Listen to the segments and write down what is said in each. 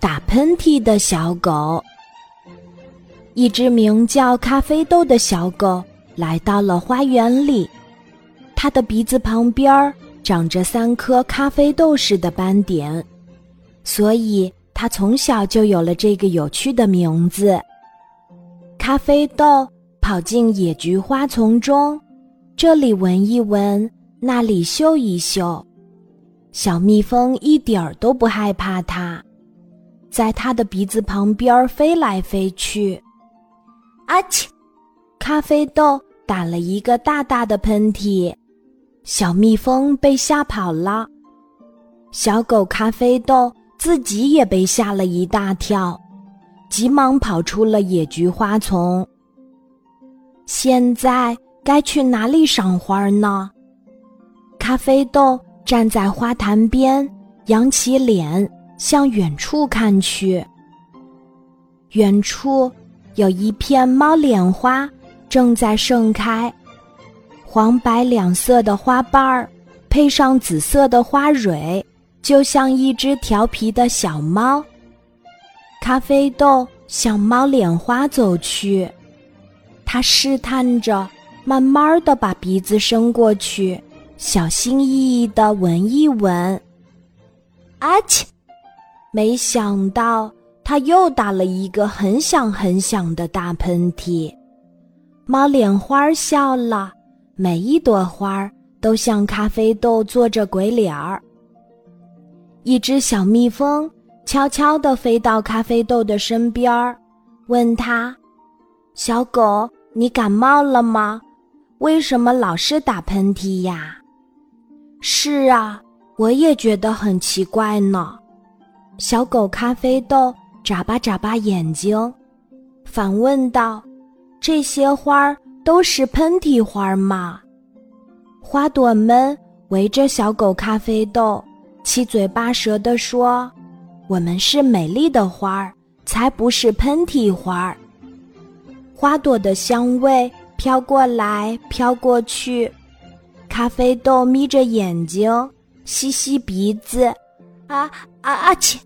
打喷嚏的小狗。一只名叫咖啡豆的小狗来到了花园里，它的鼻子旁边长着三颗咖啡豆似的斑点，所以它从小就有了这个有趣的名字。咖啡豆跑进野菊花丛中，这里闻一闻，那里嗅一嗅。小蜜蜂一点儿都不害怕它，在它的鼻子旁边飞来飞去。阿嚏！咖啡豆打了一个大大的喷嚏，小蜜蜂被吓跑了。小狗咖啡豆自己也被吓了一大跳，急忙跑出了野菊花丛。现在该去哪里赏花呢？咖啡豆。站在花坛边，扬起脸向远处看去。远处有一片猫脸花正在盛开，黄白两色的花瓣儿配上紫色的花蕊，就像一只调皮的小猫。咖啡豆向猫脸花走去，它试探着，慢慢的把鼻子伸过去。小心翼翼的闻一闻，阿嚏！没想到他又打了一个很响很响的大喷嚏。猫脸花笑了，每一朵花都向咖啡豆做着鬼脸儿。一只小蜜蜂悄悄地飞到咖啡豆的身边儿，问他：“小狗，你感冒了吗？为什么老是打喷嚏呀？”是啊，我也觉得很奇怪呢。小狗咖啡豆眨巴眨巴眼睛，反问道：“这些花儿都是喷嚏花吗？”花朵们围着小狗咖啡豆，七嘴八舌地说：“我们是美丽的花儿，才不是喷嚏花儿。”花朵的香味飘过来，飘过去。咖啡豆眯着眼睛，吸吸鼻子，啊啊啊！切，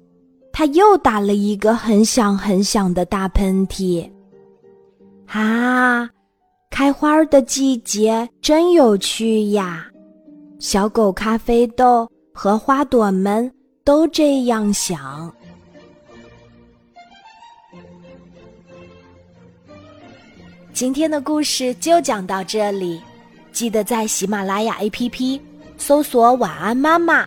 他又打了一个很响很响的大喷嚏。啊，开花的季节真有趣呀！小狗咖啡豆和花朵们都这样想。今天的故事就讲到这里。记得在喜马拉雅 APP 搜索“晚安妈妈”，